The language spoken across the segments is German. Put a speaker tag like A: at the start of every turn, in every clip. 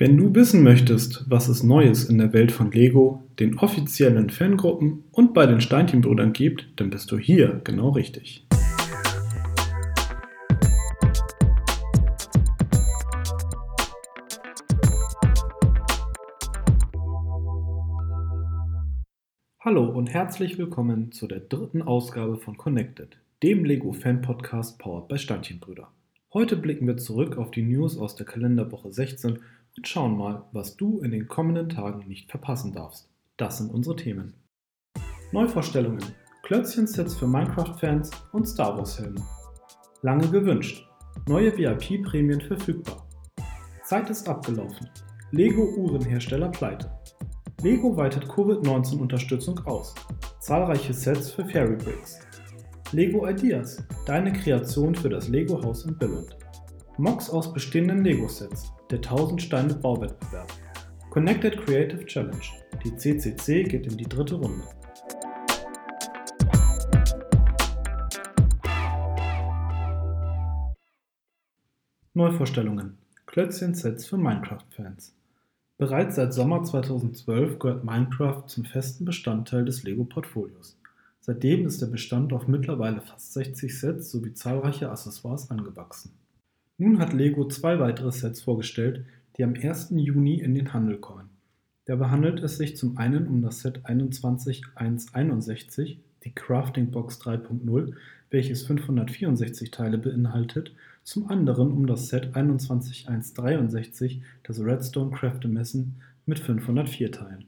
A: Wenn du wissen möchtest, was es Neues in der Welt von Lego, den offiziellen Fangruppen und bei den Steinchenbrüdern gibt, dann bist du hier genau richtig. Hallo und herzlich willkommen zu der dritten Ausgabe von Connected, dem Lego Fan Podcast powered bei Steinchenbrüder. Heute blicken wir zurück auf die News aus der Kalenderwoche 16 und schauen mal, was du in den kommenden Tagen nicht verpassen darfst. Das sind unsere Themen. Neuvorstellungen, Klötzchen-Sets für Minecraft-Fans und Star Wars-Helme. Lange gewünscht, neue VIP-Prämien verfügbar. Zeit ist abgelaufen. Lego-Uhrenhersteller pleite. Lego weitet Covid-19-Unterstützung aus. Zahlreiche Sets für Fairy Bricks. Lego Ideas, deine Kreation für das Lego-Haus in Billund. Mocks aus bestehenden Lego-Sets, der 1000 Steine Bauwettbewerb. Connected Creative Challenge. Die CCC geht in die dritte Runde. Neuvorstellungen. Klötzchen-Sets für Minecraft-Fans. Bereits seit Sommer 2012 gehört Minecraft zum festen Bestandteil des Lego-Portfolios. Seitdem ist der Bestand auf mittlerweile fast 60 Sets sowie zahlreiche Accessoires angewachsen. Nun hat Lego zwei weitere Sets vorgestellt, die am 1. Juni in den Handel kommen. Dabei handelt es sich zum einen um das Set 21161, die Crafting Box 3.0, welches 564 Teile beinhaltet, zum anderen um das Set 21163, das Redstone Craftemessen mit 504 Teilen.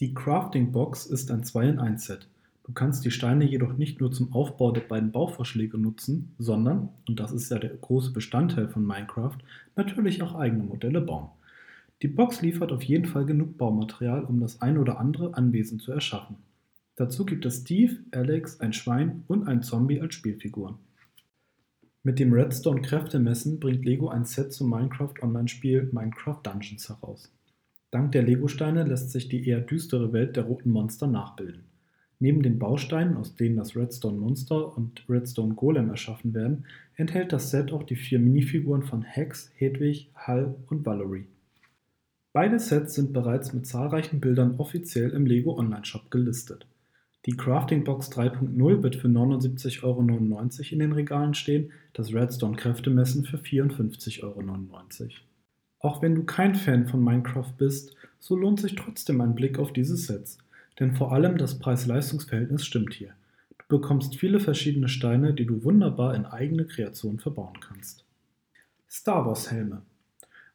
A: Die Crafting Box ist ein 2 in 1 Set. Du kannst die Steine jedoch nicht nur zum Aufbau der beiden Bauvorschläge nutzen, sondern, und das ist ja der große Bestandteil von Minecraft, natürlich auch eigene Modelle bauen. Die Box liefert auf jeden Fall genug Baumaterial, um das ein oder andere Anwesen zu erschaffen. Dazu gibt es Steve, Alex, ein Schwein und ein Zombie als Spielfiguren. Mit dem Redstone Kräftemessen bringt Lego ein Set zum Minecraft Online-Spiel Minecraft Dungeons heraus. Dank der Lego-Steine lässt sich die eher düstere Welt der roten Monster nachbilden. Neben den Bausteinen, aus denen das Redstone Monster und Redstone Golem erschaffen werden, enthält das Set auch die vier Minifiguren von Hex, Hedwig, Hal und Valerie. Beide Sets sind bereits mit zahlreichen Bildern offiziell im Lego Online Shop gelistet. Die Crafting Box 3.0 wird für 79,99 Euro in den Regalen stehen, das Redstone Kräftemessen für 54,99 Euro. Auch wenn du kein Fan von Minecraft bist, so lohnt sich trotzdem ein Blick auf diese Sets – denn vor allem das Preis-Leistungs-Verhältnis stimmt hier. Du bekommst viele verschiedene Steine, die du wunderbar in eigene Kreation verbauen kannst. Star Wars Helme.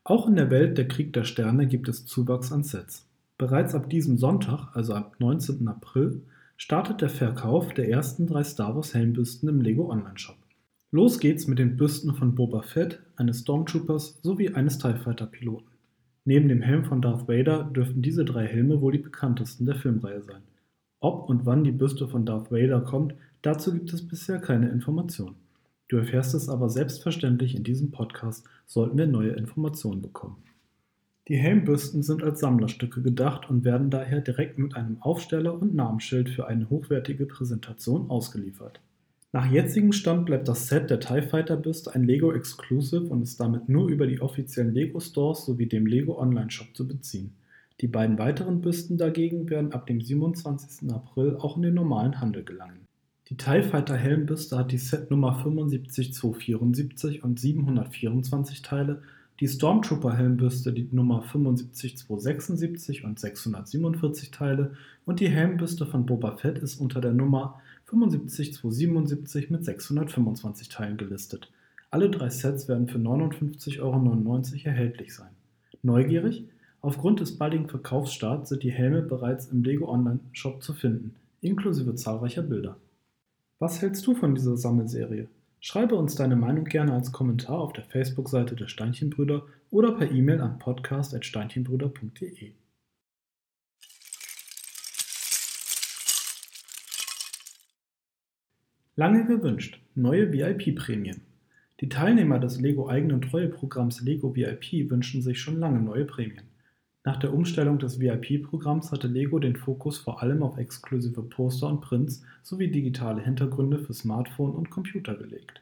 A: Auch in der Welt der Krieg der Sterne gibt es Zuwachs an Sets. Bereits ab diesem Sonntag, also ab 19. April, startet der Verkauf der ersten drei Star Wars Helmbüsten im Lego Online Shop. Los geht's mit den Büsten von Boba Fett, eines Stormtroopers sowie eines TIE Fighter Piloten. Neben dem Helm von Darth Vader dürften diese drei Helme wohl die bekanntesten der Filmreihe sein. Ob und wann die Büste von Darth Vader kommt, dazu gibt es bisher keine Informationen. Du erfährst es aber selbstverständlich in diesem Podcast, sollten wir neue Informationen bekommen. Die Helmbüsten sind als Sammlerstücke gedacht und werden daher direkt mit einem Aufsteller und Namensschild für eine hochwertige Präsentation ausgeliefert. Nach jetzigem Stand bleibt das Set der TIE Fighter Büste ein Lego Exclusive und ist damit nur über die offiziellen Lego Stores sowie dem Lego Online Shop zu beziehen. Die beiden weiteren Büsten dagegen werden ab dem 27. April auch in den normalen Handel gelangen. Die TIE Fighter Helmbüste hat die Setnummer 75274 und 724 Teile, die Stormtrooper Helmbüste die Nummer 75276 und 647 Teile und die Helmbüste von Boba Fett ist unter der Nummer 75277 mit 625 Teilen gelistet. Alle drei Sets werden für 59,99 Euro erhältlich sein. Neugierig? Aufgrund des baldigen Verkaufsstarts sind die Helme bereits im Lego Online Shop zu finden, inklusive zahlreicher Bilder. Was hältst du von dieser Sammelserie? Schreibe uns deine Meinung gerne als Kommentar auf der Facebook-Seite der Steinchenbrüder oder per E-Mail an podcast.steinchenbrüder.de. Lange gewünscht. Neue VIP-Prämien. Die Teilnehmer des Lego-eigenen Treueprogramms Lego VIP wünschen sich schon lange neue Prämien. Nach der Umstellung des VIP-Programms hatte Lego den Fokus vor allem auf exklusive Poster und Prints sowie digitale Hintergründe für Smartphone und Computer gelegt.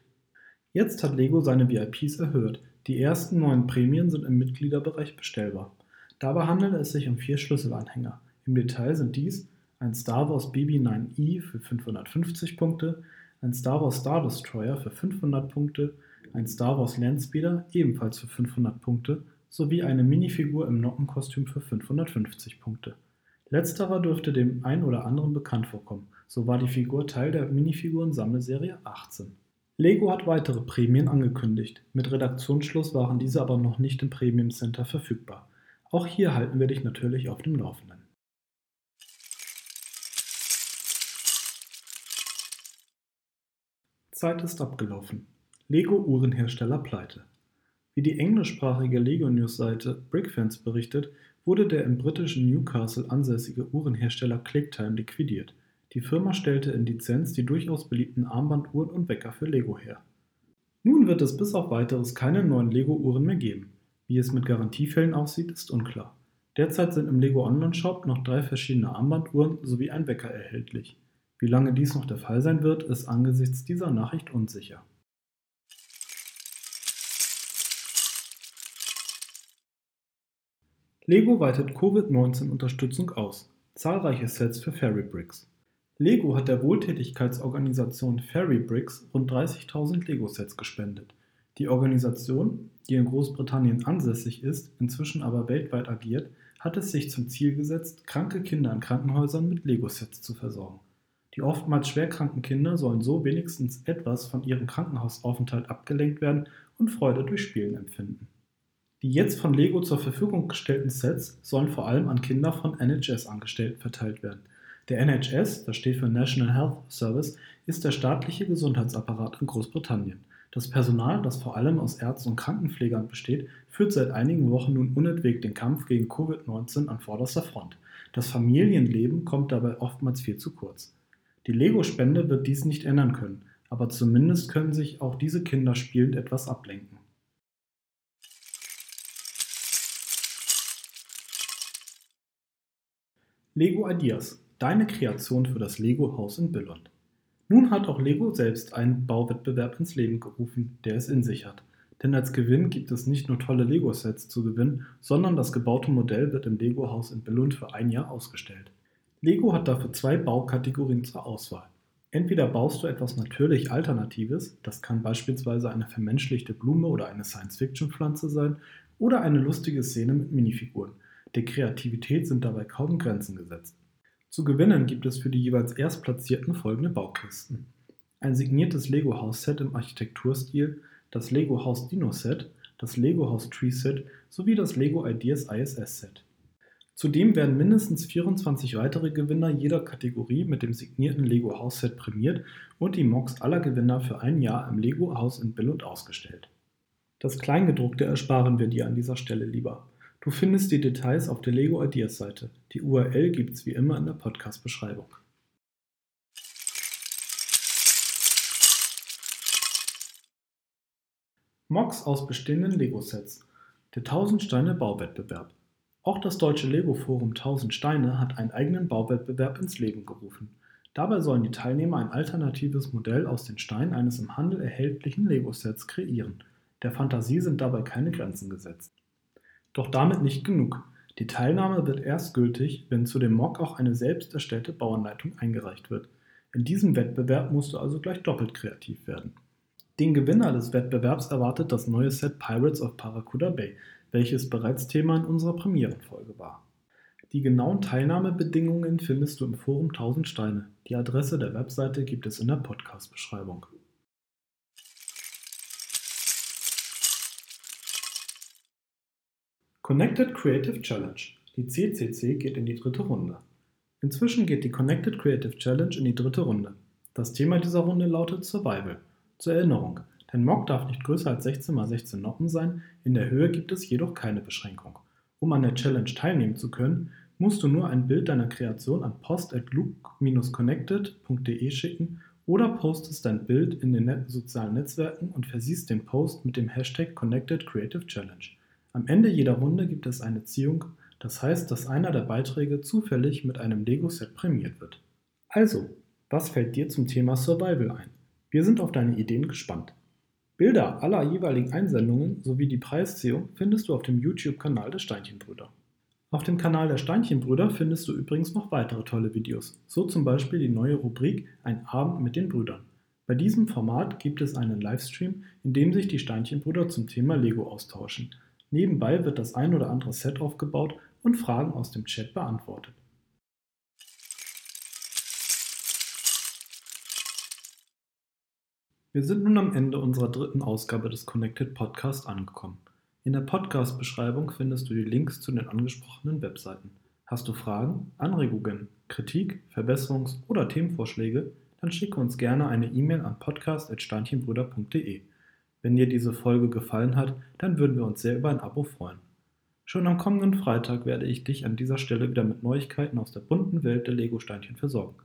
A: Jetzt hat Lego seine VIPs erhöht, Die ersten neun Prämien sind im Mitgliederbereich bestellbar. Dabei handelt es sich um vier Schlüsselanhänger. Im Detail sind dies ein Star Wars BB-9E für 550 Punkte, ein Star Wars Star Destroyer für 500 Punkte, ein Star Wars Landspeeder ebenfalls für 500 Punkte sowie eine Minifigur im Nockenkostüm für 550 Punkte. Letzterer dürfte dem einen oder anderen bekannt vorkommen, so war die Figur Teil der Minifiguren-Sammelserie 18. Lego hat weitere Prämien angekündigt, mit Redaktionsschluss waren diese aber noch nicht im Premium Center verfügbar. Auch hier halten wir dich natürlich auf dem Laufenden. Zeit ist abgelaufen. Lego Uhrenhersteller pleite. Wie die englischsprachige Lego News Seite Brickfans berichtet, wurde der im britischen Newcastle ansässige Uhrenhersteller Clicktime liquidiert. Die Firma stellte in Lizenz die durchaus beliebten Armbanduhren und Wecker für Lego her. Nun wird es bis auf weiteres keine neuen Lego-Uhren mehr geben. Wie es mit Garantiefällen aussieht, ist unklar. Derzeit sind im Lego Online Shop noch drei verschiedene Armbanduhren sowie ein Wecker erhältlich. Wie lange dies noch der Fall sein wird, ist angesichts dieser Nachricht unsicher. Lego weitet Covid-19-Unterstützung aus. Zahlreiche Sets für Fairy Bricks. Lego hat der Wohltätigkeitsorganisation Fairy Bricks rund 30.000 Lego-Sets gespendet. Die Organisation, die in Großbritannien ansässig ist, inzwischen aber weltweit agiert, hat es sich zum Ziel gesetzt, kranke Kinder in Krankenhäusern mit Lego-Sets zu versorgen. Die oftmals schwerkranken Kinder sollen so wenigstens etwas von ihrem Krankenhausaufenthalt abgelenkt werden und Freude durch Spielen empfinden. Die jetzt von Lego zur Verfügung gestellten Sets sollen vor allem an Kinder von NHS-Angestellten verteilt werden. Der NHS, das steht für National Health Service, ist der staatliche Gesundheitsapparat in Großbritannien. Das Personal, das vor allem aus Ärzten und Krankenpflegern besteht, führt seit einigen Wochen nun unentwegt den Kampf gegen Covid-19 an vorderster Front. Das Familienleben kommt dabei oftmals viel zu kurz. Die Lego-Spende wird dies nicht ändern können, aber zumindest können sich auch diese Kinder spielend etwas ablenken. Lego Ideas, deine Kreation für das Lego Haus in Billund. Nun hat auch Lego selbst einen Bauwettbewerb ins Leben gerufen, der es in sich hat. Denn als Gewinn gibt es nicht nur tolle Lego-Sets zu gewinnen, sondern das gebaute Modell wird im Lego-Haus in Billund für ein Jahr ausgestellt. Lego hat dafür zwei Baukategorien zur Auswahl. Entweder baust du etwas natürlich Alternatives, das kann beispielsweise eine vermenschlichte Blume oder eine Science-Fiction-Pflanze sein, oder eine lustige Szene mit Minifiguren. Der Kreativität sind dabei kaum Grenzen gesetzt. Zu gewinnen gibt es für die jeweils Erstplatzierten folgende Baukisten. Ein signiertes Lego-Haus-Set im Architekturstil, das Lego Haus Dino Set, das Lego Haus Tree Set sowie das Lego Ideas ISS Set. Zudem werden mindestens 24 weitere Gewinner jeder Kategorie mit dem signierten Lego Haus Set prämiert und die Mocks aller Gewinner für ein Jahr im Lego Haus in Billund ausgestellt. Das Kleingedruckte ersparen wir dir an dieser Stelle lieber. Du findest die Details auf der Lego Ideas Seite. Die URL gibt's wie immer in der Podcast-Beschreibung. Mocks aus bestehenden Lego-Sets. Der 1000 Steine Bauwettbewerb. Auch das deutsche Lego-Forum 1000 Steine hat einen eigenen Bauwettbewerb ins Leben gerufen. Dabei sollen die Teilnehmer ein alternatives Modell aus den Steinen eines im Handel erhältlichen Lego-Sets kreieren. Der Fantasie sind dabei keine Grenzen gesetzt. Doch damit nicht genug. Die Teilnahme wird erst gültig, wenn zu dem Mock auch eine selbst erstellte Bauanleitung eingereicht wird. In diesem Wettbewerb musst du also gleich doppelt kreativ werden. Den Gewinner des Wettbewerbs erwartet das neue Set Pirates of Paracuda Bay, welches bereits Thema in unserer Premierenfolge war. Die genauen Teilnahmebedingungen findest du im Forum 1000 Steine. Die Adresse der Webseite gibt es in der Podcast-Beschreibung. Connected Creative Challenge. Die CCC geht in die dritte Runde. Inzwischen geht die Connected Creative Challenge in die dritte Runde. Das Thema dieser Runde lautet Survival. Zur Erinnerung, Dein Mock darf nicht größer als 16 x 16 Noppen sein, in der Höhe gibt es jedoch keine Beschränkung. Um an der Challenge teilnehmen zu können, musst du nur ein Bild deiner Kreation an post.loop-connected.de schicken oder postest dein Bild in den sozialen Netzwerken und versiehst den Post mit dem Hashtag Connected Creative Challenge. Am Ende jeder Runde gibt es eine Ziehung, das heißt, dass einer der Beiträge zufällig mit einem Lego-Set prämiert wird. Also, was fällt dir zum Thema Survival ein? Wir sind auf deine Ideen gespannt. Bilder aller jeweiligen Einsendungen sowie die Preisziehung findest du auf dem YouTube-Kanal der Steinchenbrüder. Auf dem Kanal der Steinchenbrüder findest du übrigens noch weitere tolle Videos, so zum Beispiel die neue Rubrik Ein Abend mit den Brüdern. Bei diesem Format gibt es einen Livestream, in dem sich die Steinchenbrüder zum Thema Lego austauschen. Nebenbei wird das ein oder andere Set aufgebaut und Fragen aus dem Chat beantwortet. Wir sind nun am Ende unserer dritten Ausgabe des Connected Podcast angekommen. In der Podcast-Beschreibung findest du die Links zu den angesprochenen Webseiten. Hast du Fragen, Anregungen, Kritik, Verbesserungs- oder Themenvorschläge, dann schicke uns gerne eine E-Mail an podcast.steinchenbrüder.de. Wenn dir diese Folge gefallen hat, dann würden wir uns sehr über ein Abo freuen. Schon am kommenden Freitag werde ich dich an dieser Stelle wieder mit Neuigkeiten aus der bunten Welt der Lego-Steinchen versorgen.